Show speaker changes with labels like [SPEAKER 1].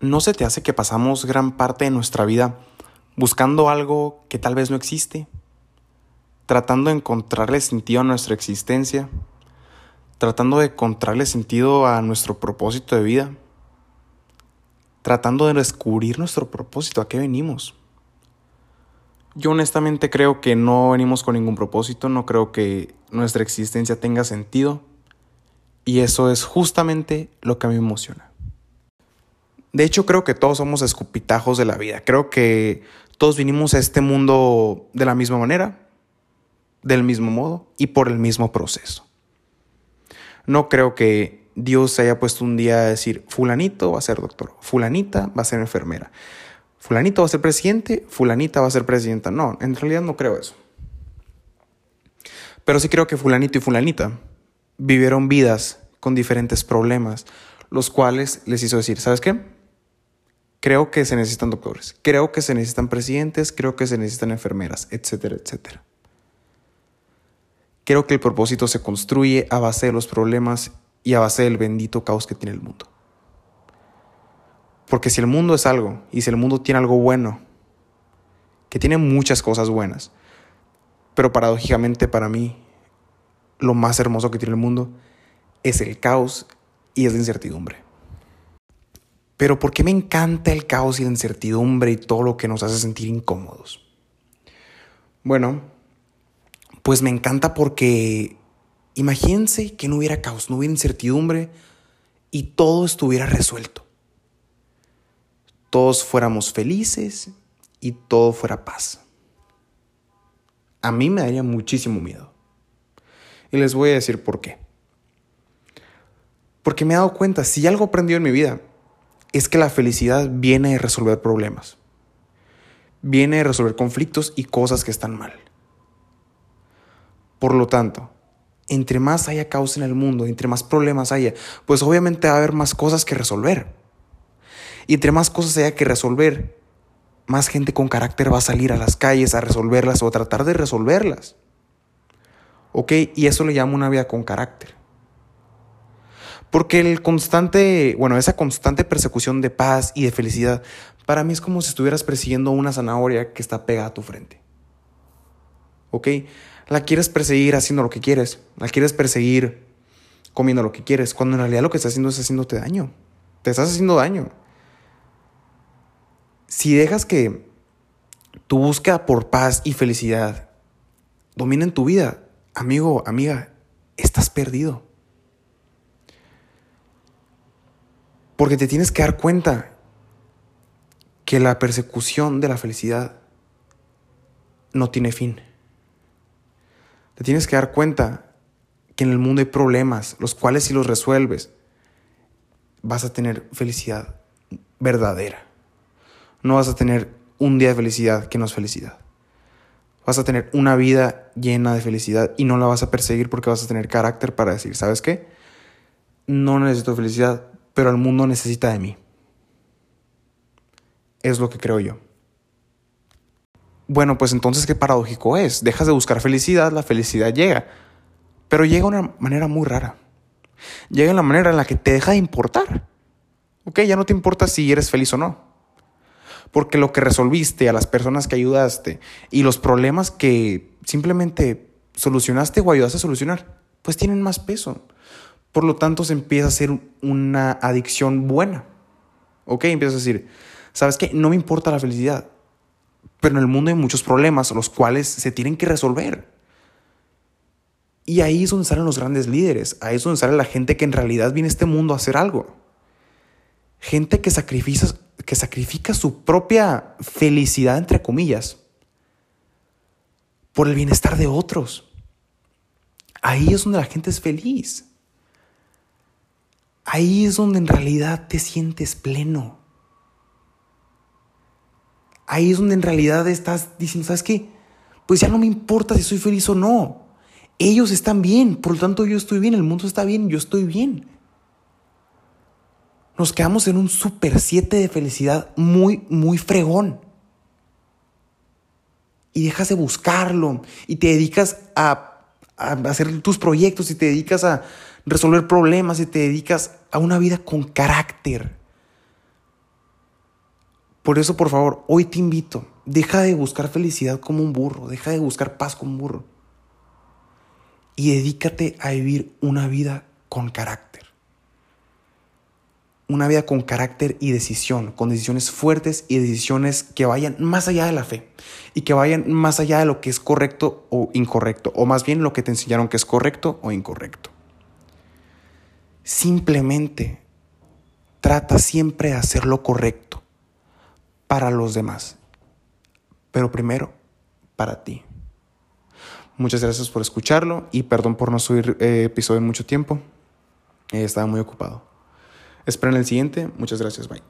[SPEAKER 1] ¿no se te hace que pasamos gran parte de nuestra vida buscando algo que tal vez no existe? Tratando de encontrarle sentido a nuestra existencia, tratando de encontrarle sentido a nuestro propósito de vida, tratando de descubrir nuestro propósito, a qué venimos. Yo honestamente creo que no venimos con ningún propósito, no creo que nuestra existencia tenga sentido y eso es justamente lo que a mí me emociona. De hecho, creo que todos somos escupitajos de la vida. Creo que todos vinimos a este mundo de la misma manera, del mismo modo y por el mismo proceso. No creo que Dios haya puesto un día a decir, fulanito va a ser doctor, fulanita va a ser enfermera, fulanito va a ser presidente, fulanita va a ser presidenta. No, en realidad no creo eso. Pero sí creo que fulanito y fulanita vivieron vidas con diferentes problemas, los cuales les hizo decir, ¿sabes qué? Creo que se necesitan doctores, creo que se necesitan presidentes, creo que se necesitan enfermeras, etcétera, etcétera. Creo que el propósito se construye a base de los problemas y a base del bendito caos que tiene el mundo. Porque si el mundo es algo, y si el mundo tiene algo bueno, que tiene muchas cosas buenas, pero paradójicamente para mí, lo más hermoso que tiene el mundo es el caos y es la incertidumbre. Pero ¿por qué me encanta el caos y la incertidumbre y todo lo que nos hace sentir incómodos? Bueno, pues me encanta porque imagínense que no hubiera caos, no hubiera incertidumbre y todo estuviera resuelto. Todos fuéramos felices y todo fuera paz. A mí me daría muchísimo miedo. Y les voy a decir por qué. Porque me he dado cuenta, si algo aprendido en mi vida, es que la felicidad viene de resolver problemas. Viene de resolver conflictos y cosas que están mal. Por lo tanto, entre más haya caos en el mundo, entre más problemas haya, pues obviamente va a haber más cosas que resolver. Y entre más cosas haya que resolver, más gente con carácter va a salir a las calles a resolverlas o a tratar de resolverlas. ¿Ok? Y eso le llamo una vida con carácter. Porque el constante, bueno, esa constante persecución de paz y de felicidad, para mí es como si estuvieras persiguiendo una zanahoria que está pegada a tu frente. ¿Ok? La quieres perseguir haciendo lo que quieres, la quieres perseguir comiendo lo que quieres, cuando en realidad lo que estás haciendo es haciéndote daño. Te estás haciendo daño. Si dejas que tu búsqueda por paz y felicidad domine en tu vida, amigo, amiga, estás perdido. Porque te tienes que dar cuenta que la persecución de la felicidad no tiene fin. Te tienes que dar cuenta que en el mundo hay problemas, los cuales si los resuelves, vas a tener felicidad verdadera. No vas a tener un día de felicidad que no es felicidad. Vas a tener una vida llena de felicidad y no la vas a perseguir porque vas a tener carácter para decir, ¿sabes qué? No necesito felicidad, pero el mundo necesita de mí. Es lo que creo yo. Bueno, pues entonces qué paradójico es. Dejas de buscar felicidad, la felicidad llega. Pero llega de una manera muy rara. Llega en la manera en la que te deja de importar. Ok, ya no te importa si eres feliz o no. Porque lo que resolviste a las personas que ayudaste y los problemas que simplemente solucionaste o ayudaste a solucionar, pues tienen más peso. Por lo tanto, se empieza a hacer una adicción buena. ¿Ok? Empiezas a decir, ¿sabes qué? No me importa la felicidad. Pero en el mundo hay muchos problemas, los cuales se tienen que resolver. Y ahí es donde salen los grandes líderes. Ahí es donde sale la gente que en realidad viene a este mundo a hacer algo. Gente que sacrifica, que sacrifica su propia felicidad, entre comillas, por el bienestar de otros. Ahí es donde la gente es feliz. Ahí es donde en realidad te sientes pleno. Ahí es donde en realidad estás diciendo, ¿sabes qué? Pues ya no me importa si soy feliz o no. Ellos están bien, por lo tanto yo estoy bien, el mundo está bien, yo estoy bien. Nos quedamos en un super 7 de felicidad muy, muy fregón. Y dejas de buscarlo y te dedicas a, a hacer tus proyectos y te dedicas a, resolver problemas y te dedicas a una vida con carácter. Por eso, por favor, hoy te invito, deja de buscar felicidad como un burro, deja de buscar paz como un burro. Y dedícate a vivir una vida con carácter. Una vida con carácter y decisión, con decisiones fuertes y decisiones que vayan más allá de la fe y que vayan más allá de lo que es correcto o incorrecto, o más bien lo que te enseñaron que es correcto o incorrecto. Simplemente trata siempre de hacer lo correcto para los demás, pero primero para ti. Muchas gracias por escucharlo y perdón por no subir eh, episodio en mucho tiempo. Eh, estaba muy ocupado. Esperen el siguiente. Muchas gracias. Bye.